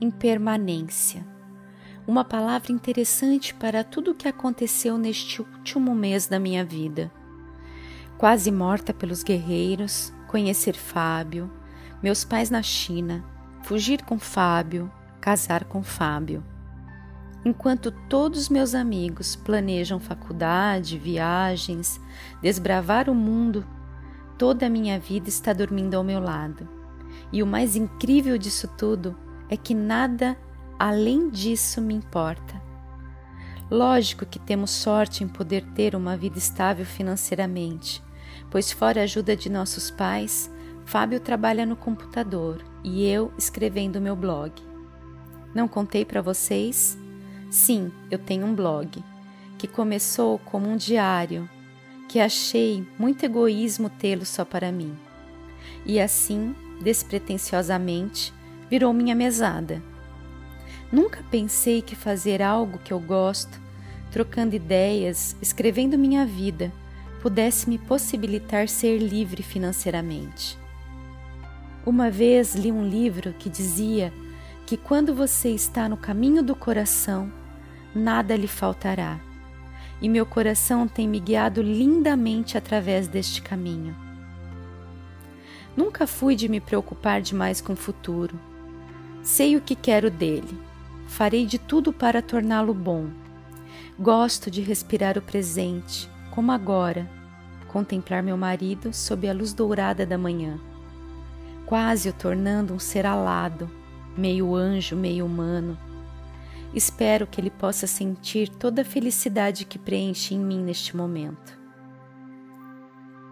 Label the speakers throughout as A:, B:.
A: impermanência. Uma palavra interessante para tudo o que aconteceu neste último mês da minha vida. Quase morta pelos guerreiros, conhecer Fábio, meus pais na China, fugir com Fábio, casar com Fábio. Enquanto todos meus amigos planejam faculdade, viagens, desbravar o mundo, toda a minha vida está dormindo ao meu lado. E o mais incrível disso tudo é que nada além disso me importa. Lógico que temos sorte em poder ter uma vida estável financeiramente, pois, fora a ajuda de nossos pais, Fábio trabalha no computador e eu escrevendo meu blog. Não contei para vocês? Sim, eu tenho um blog que começou como um diário, que achei muito egoísmo tê-lo só para mim. E assim, despretensiosamente, virou minha mesada. Nunca pensei que fazer algo que eu gosto, trocando ideias, escrevendo minha vida, pudesse me possibilitar ser livre financeiramente. Uma vez li um livro que dizia que quando você está no caminho do coração, nada lhe faltará. E meu coração tem me guiado lindamente através deste caminho. Nunca fui de me preocupar demais com o futuro. Sei o que quero dele. Farei de tudo para torná-lo bom. Gosto de respirar o presente, como agora, contemplar meu marido sob a luz dourada da manhã quase o tornando um ser alado, meio anjo, meio humano. Espero que ele possa sentir toda a felicidade que preenche em mim neste momento.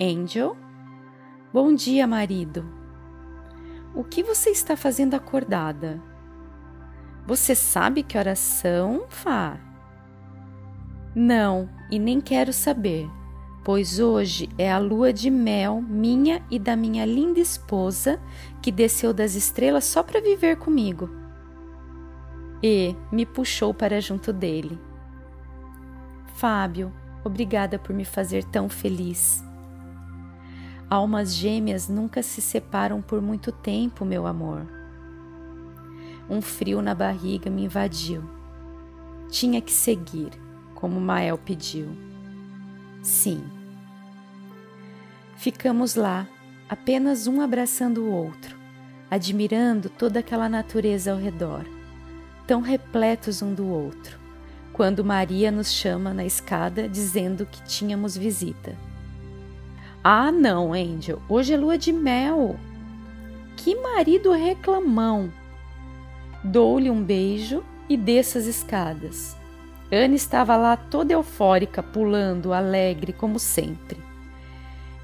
A: Angel? Bom dia, marido. O que você está fazendo acordada? Você sabe que horas são, Fá? Não, e nem quero saber pois hoje é a lua de mel minha e da minha linda esposa que desceu das estrelas só para viver comigo. E me puxou para junto dele. Fábio, obrigada por me fazer tão feliz. Almas gêmeas nunca se separam por muito tempo, meu amor. Um frio na barriga me invadiu. Tinha que seguir, como Mael pediu. Sim. Ficamos lá, apenas um abraçando o outro, admirando toda aquela natureza ao redor, tão repletos um do outro, quando Maria nos chama na escada dizendo que tínhamos visita. Ah, não, Angel, hoje é lua de mel. Que marido reclamão! Dou-lhe um beijo e desço as escadas. Anne estava lá toda eufórica, pulando, alegre como sempre.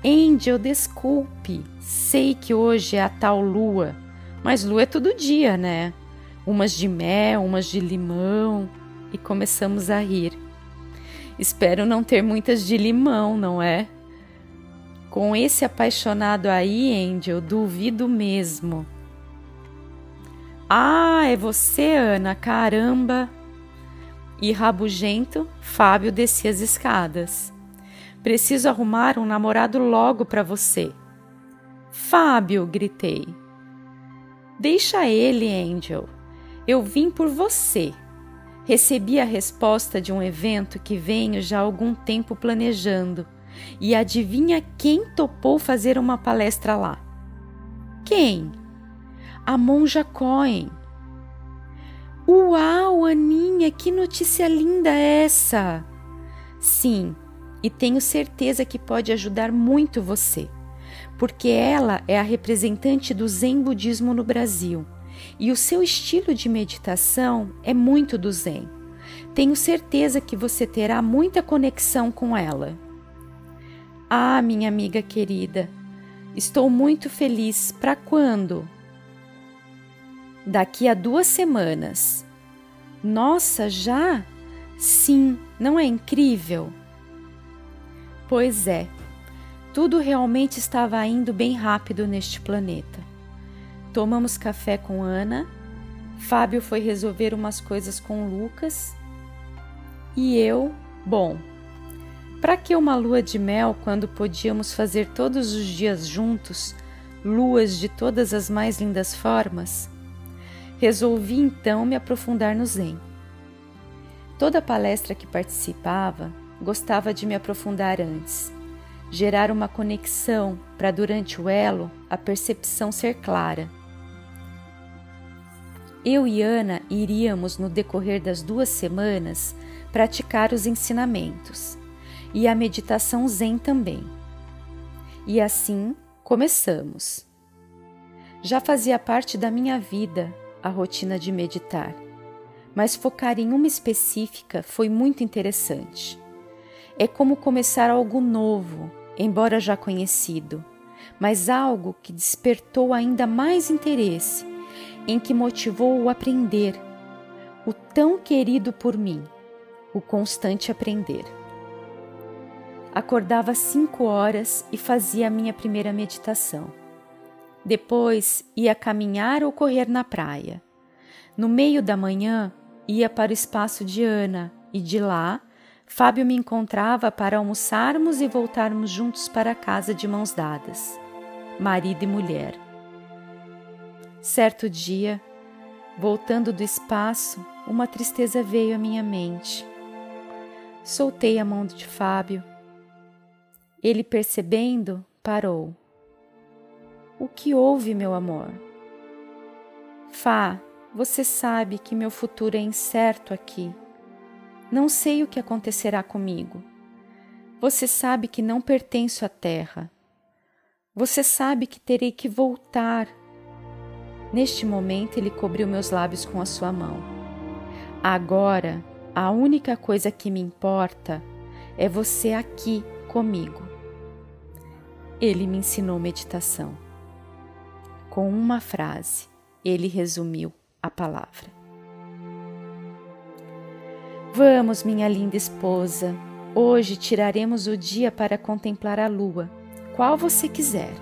A: Angel, desculpe, sei que hoje é a tal lua, mas lua é todo dia, né? Umas de mel, umas de limão. E começamos a rir. Espero não ter muitas de limão, não é? Com esse apaixonado aí, Angel, duvido mesmo. Ah, é você, Ana, caramba! e rabugento, Fábio descia as escadas. Preciso arrumar um namorado logo para você. Fábio, gritei. Deixa ele, Angel. Eu vim por você. Recebi a resposta de um evento que venho já há algum tempo planejando. E adivinha quem topou fazer uma palestra lá? Quem? A Monja Cohen. Uau, Aninha, que notícia linda essa! Sim, e tenho certeza que pode ajudar muito você, porque ela é a representante do Zen Budismo no Brasil e o seu estilo de meditação é muito do Zen. Tenho certeza que você terá muita conexão com ela. Ah, minha amiga querida, estou muito feliz. Para quando? Daqui a duas semanas. Nossa, já? Sim, não é incrível? Pois é, tudo realmente estava indo bem rápido neste planeta. Tomamos café com Ana, Fábio foi resolver umas coisas com Lucas e eu, bom, para que uma lua de mel quando podíamos fazer todos os dias juntos luas de todas as mais lindas formas? Resolvi então me aprofundar no Zen. Toda palestra que participava, gostava de me aprofundar antes, gerar uma conexão para durante o elo a percepção ser clara. Eu e Ana iríamos no decorrer das duas semanas praticar os ensinamentos e a meditação Zen também. E assim começamos. Já fazia parte da minha vida a rotina de meditar, mas focar em uma específica foi muito interessante. É como começar algo novo, embora já conhecido, mas algo que despertou ainda mais interesse, em que motivou o aprender, o tão querido por mim, o constante aprender. Acordava às cinco horas e fazia a minha primeira meditação. Depois ia caminhar ou correr na praia. No meio da manhã, ia para o espaço de Ana e de lá, Fábio me encontrava para almoçarmos e voltarmos juntos para casa de mãos dadas, marido e mulher. Certo dia, voltando do espaço, uma tristeza veio à minha mente. Soltei a mão de Fábio. Ele, percebendo, parou. O que houve, meu amor? Fá, você sabe que meu futuro é incerto aqui. Não sei o que acontecerá comigo. Você sabe que não pertenço à terra. Você sabe que terei que voltar. Neste momento, ele cobriu meus lábios com a sua mão. Agora, a única coisa que me importa é você aqui comigo. Ele me ensinou meditação. Com uma frase, ele resumiu a palavra. Vamos, minha linda esposa, hoje tiraremos o dia para contemplar a lua, qual você quiser.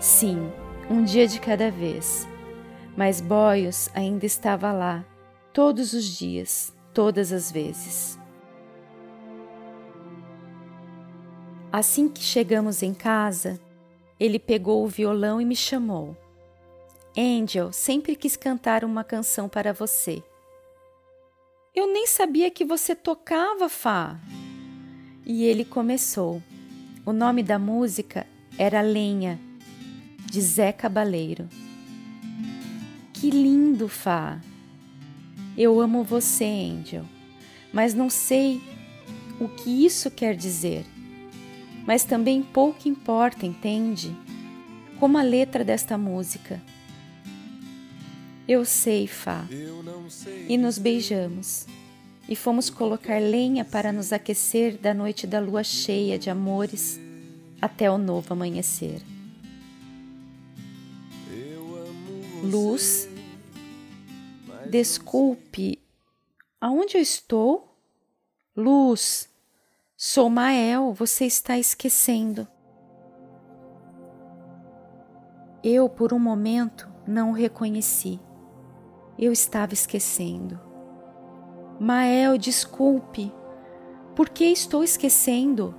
A: Sim, um dia de cada vez. Mas Boios ainda estava lá, todos os dias, todas as vezes. Assim que chegamos em casa, ele pegou o violão e me chamou. Angel, sempre quis cantar uma canção para você. Eu nem sabia que você tocava, Fá. E ele começou. O nome da música era Lenha, de Zé Cabaleiro. Que lindo, Fá! Eu amo você, Angel, mas não sei o que isso quer dizer mas também pouco importa, entende? Como a letra desta música. Eu sei, Fá. E nos beijamos. E fomos colocar lenha para nos aquecer da noite da lua cheia de amores até o novo amanhecer. Luz, desculpe, aonde eu estou? Luz, Sou Mael, você está esquecendo. Eu, por um momento, não o reconheci. Eu estava esquecendo. Mael, desculpe. Por que estou esquecendo?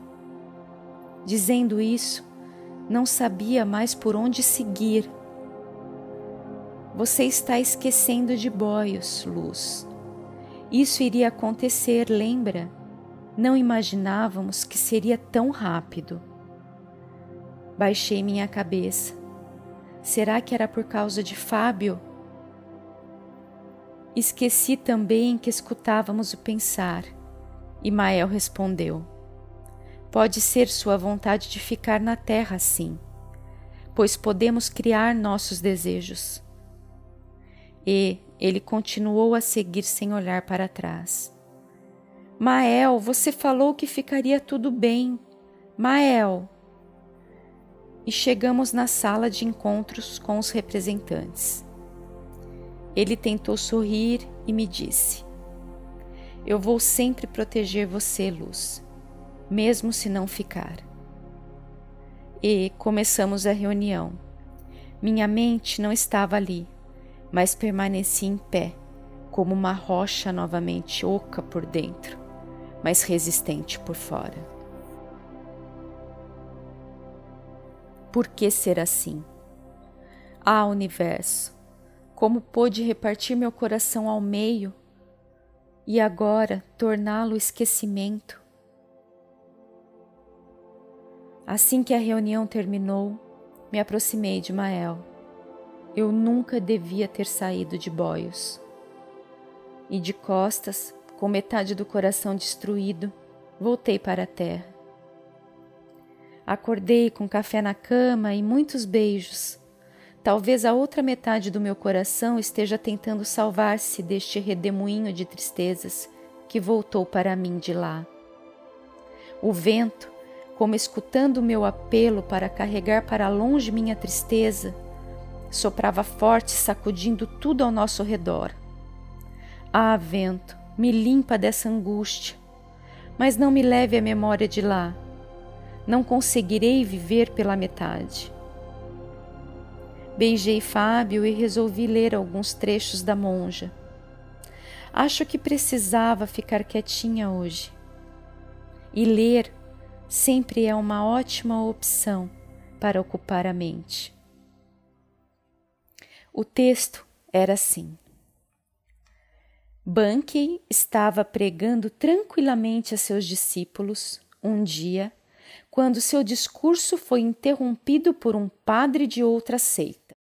A: Dizendo isso, não sabia mais por onde seguir. Você está esquecendo de boios, Luz. Isso iria acontecer, lembra? Não imaginávamos que seria tão rápido. Baixei minha cabeça. Será que era por causa de Fábio? Esqueci também que escutávamos o pensar. E Mael respondeu: Pode ser sua vontade de ficar na terra assim, pois podemos criar nossos desejos. E ele continuou a seguir sem olhar para trás. Mael, você falou que ficaria tudo bem. Mael. E chegamos na sala de encontros com os representantes. Ele tentou sorrir e me disse: Eu vou sempre proteger você, Luz, mesmo se não ficar. E começamos a reunião. Minha mente não estava ali, mas permaneci em pé, como uma rocha novamente oca por dentro mas resistente por fora. Por que ser assim? Ah, universo, como pôde repartir meu coração ao meio e agora torná-lo esquecimento. Assim que a reunião terminou, me aproximei de Mael. Eu nunca devia ter saído de boios. E de costas, com metade do coração destruído, voltei para a terra. Acordei com café na cama e muitos beijos. Talvez a outra metade do meu coração esteja tentando salvar-se deste redemoinho de tristezas que voltou para mim de lá. O vento, como escutando o meu apelo para carregar para longe minha tristeza, soprava forte, sacudindo tudo ao nosso redor. Ah, vento, me limpa dessa angústia, mas não me leve a memória de lá. Não conseguirei viver pela metade. Beijei Fábio e resolvi ler alguns trechos da monja. Acho que precisava ficar quietinha hoje. E ler sempre é uma ótima opção para ocupar a mente. O texto era assim. Bankei estava pregando tranquilamente a seus discípulos um dia, quando seu discurso foi interrompido por um padre de outra seita.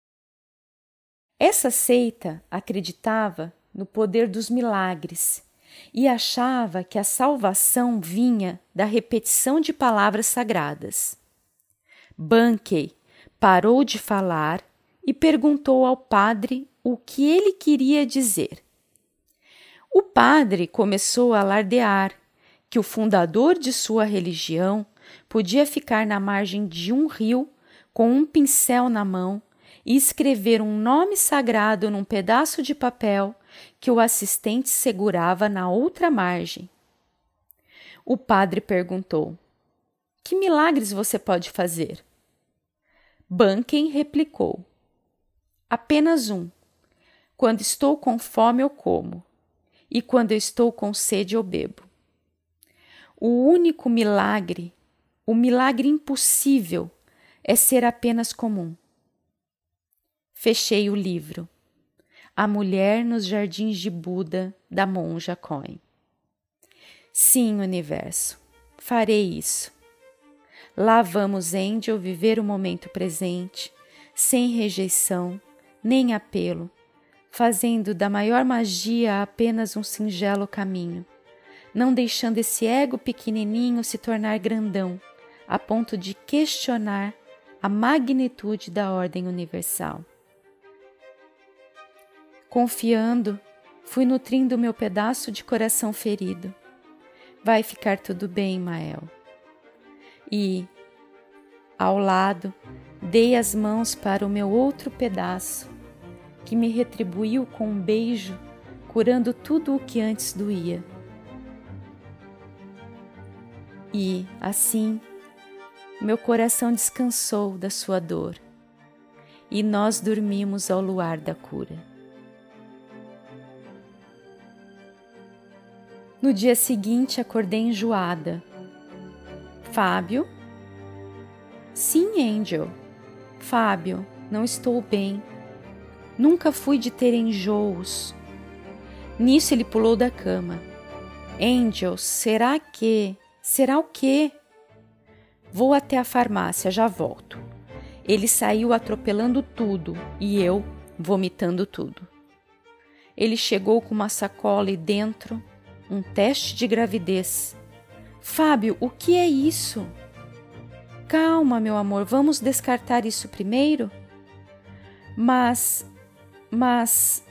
A: Essa seita acreditava no poder dos milagres e achava que a salvação vinha da repetição de palavras sagradas. Bankei parou de falar e perguntou ao padre o que ele queria dizer. O padre começou a alardear que o fundador de sua religião podia ficar na margem de um rio com um pincel na mão e escrever um nome sagrado num pedaço de papel que o assistente segurava na outra margem. O padre perguntou: Que milagres você pode fazer? Banken replicou: Apenas um. Quando estou com fome, eu como e quando eu estou com sede eu bebo. O único milagre, o milagre impossível, é ser apenas comum. Fechei o livro. A Mulher nos Jardins de Buda, da monja Coin. Sim, universo, farei isso. Lá vamos, Angel, viver o momento presente, sem rejeição, nem apelo, fazendo da maior magia apenas um singelo caminho, não deixando esse ego pequenininho se tornar grandão, a ponto de questionar a magnitude da ordem universal. Confiando, fui nutrindo meu pedaço de coração ferido. Vai ficar tudo bem, Mael. E, ao lado, dei as mãos para o meu outro pedaço que me retribuiu com um beijo, curando tudo o que antes doía. E, assim, meu coração descansou da sua dor, e nós dormimos ao luar da cura. No dia seguinte, acordei enjoada. Fábio? Sim, Angel. Fábio, não estou bem. Nunca fui de ter enjoos. Nisso ele pulou da cama. Angel, será que? Será o quê? Vou até a farmácia, já volto. Ele saiu atropelando tudo e eu vomitando tudo. Ele chegou com uma sacola e dentro um teste de gravidez. Fábio, o que é isso? Calma, meu amor, vamos descartar isso primeiro? Mas mas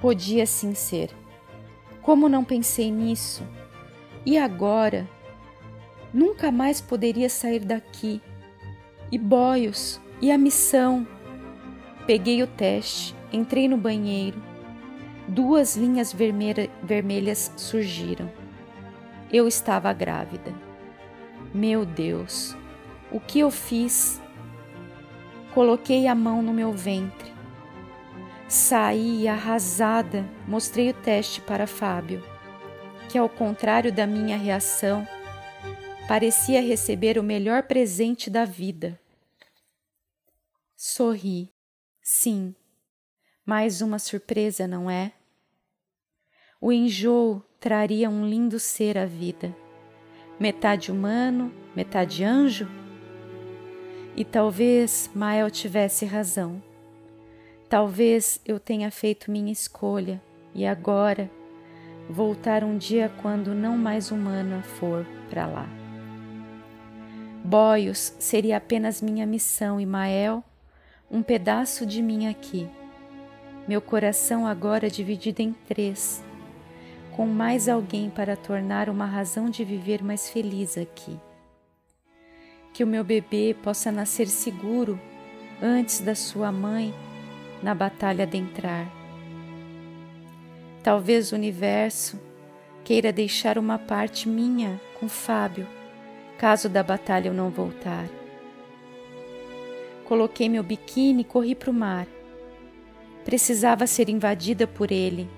A: podia sim ser. Como não pensei nisso? E agora? Nunca mais poderia sair daqui. E boios, e a missão. Peguei o teste, entrei no banheiro. Duas linhas vermelha, vermelhas surgiram. Eu estava grávida. Meu Deus, o que eu fiz? Coloquei a mão no meu ventre. Saí arrasada, mostrei o teste para Fábio, que, ao contrário da minha reação, parecia receber o melhor presente da vida. Sorri. Sim, Mais uma surpresa, não é? O enjoo traria um lindo ser à vida, metade humano, metade anjo? E talvez Mael tivesse razão. Talvez eu tenha feito minha escolha e agora voltar um dia quando não mais humana for para lá. Boios seria apenas minha missão e Mael um pedaço de mim aqui. Meu coração agora dividido em três, com mais alguém para tornar uma razão de viver mais feliz aqui que o meu bebê possa nascer seguro antes da sua mãe na batalha adentrar. Talvez o universo queira deixar uma parte minha com Fábio, caso da batalha eu não voltar. Coloquei meu biquíni e corri para o mar. Precisava ser invadida por ele,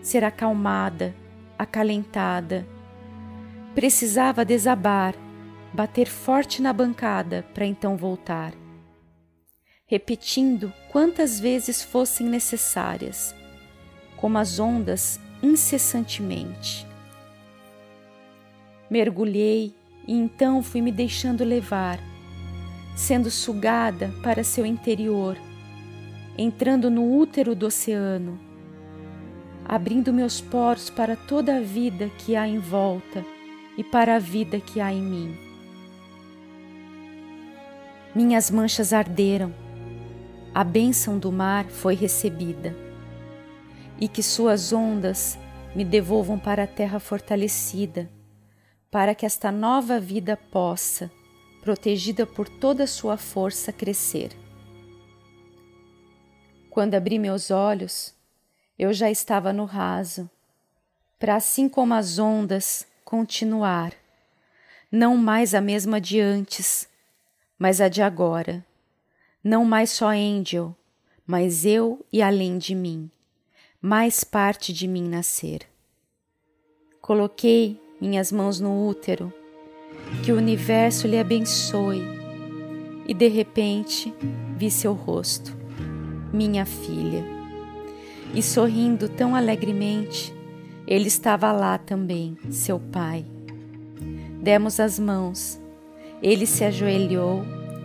A: ser acalmada, acalentada. Precisava desabar bater forte na bancada para então voltar, repetindo quantas vezes fossem necessárias, como as ondas incessantemente. Mergulhei e então fui me deixando levar, sendo sugada para seu interior, entrando no útero do oceano, abrindo meus poros para toda a vida que há em volta e para a vida que há em mim. Minhas manchas arderam, a bênção do mar foi recebida, e que suas ondas me devolvam para a terra fortalecida, para que esta nova vida possa, protegida por toda a sua força, crescer. Quando abri meus olhos, eu já estava no raso, para assim como as ondas continuar, não mais a mesma de antes mas a de agora. Não mais só Angel, mas eu e além de mim, mais parte de mim nascer. Coloquei minhas mãos no útero, que o universo lhe abençoe, e de repente vi seu rosto, minha filha. E sorrindo tão alegremente, ele estava lá também, seu pai. Demos as mãos ele se ajoelhou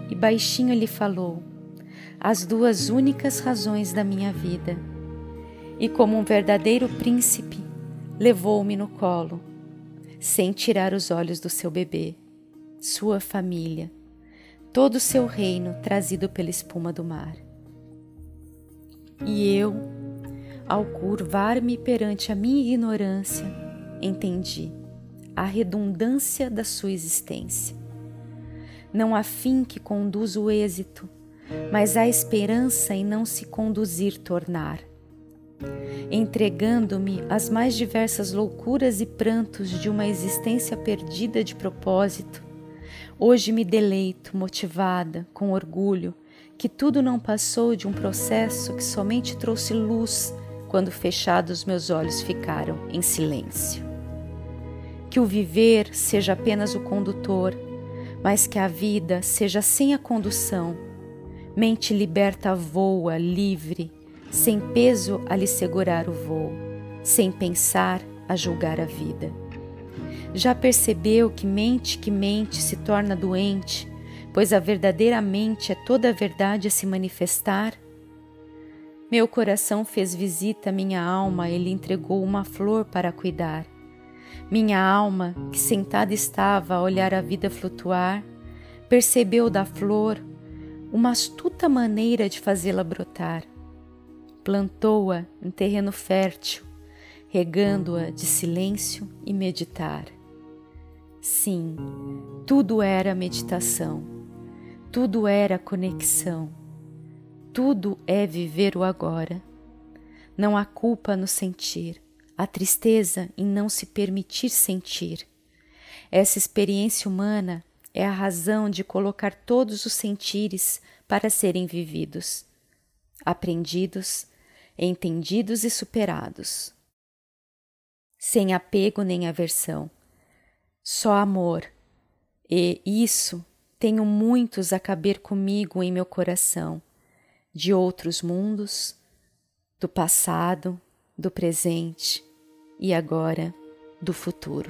A: e baixinho lhe falou as duas únicas razões da minha vida. E como um verdadeiro príncipe, levou-me no colo, sem tirar os olhos do seu bebê, sua família, todo o seu reino trazido pela espuma do mar. E eu, ao curvar-me perante a minha ignorância, entendi a redundância da sua existência não há fim que conduz o êxito, mas há esperança em não se conduzir tornar. Entregando-me às mais diversas loucuras e prantos de uma existência perdida de propósito, hoje me deleito, motivada, com orgulho, que tudo não passou de um processo que somente trouxe luz quando fechados meus olhos ficaram em silêncio. Que o viver seja apenas o condutor mas que a vida seja sem a condução. Mente liberta voa livre, sem peso a lhe segurar o voo, sem pensar a julgar a vida. Já percebeu que mente que mente se torna doente, pois a verdadeira mente é toda a verdade a se manifestar? Meu coração fez visita à minha alma e lhe entregou uma flor para cuidar. Minha alma, que sentada estava a olhar a vida flutuar, percebeu da flor uma astuta maneira de fazê-la brotar. Plantou-a em terreno fértil, regando-a de silêncio e meditar. Sim, tudo era meditação, tudo era conexão, tudo é viver o agora. Não há culpa no sentir a tristeza em não se permitir sentir. Essa experiência humana é a razão de colocar todos os sentires para serem vividos, aprendidos, entendidos e superados. Sem apego nem aversão, só amor, e isso tenho muitos a caber comigo em meu coração, de outros mundos, do passado, do presente e agora do futuro.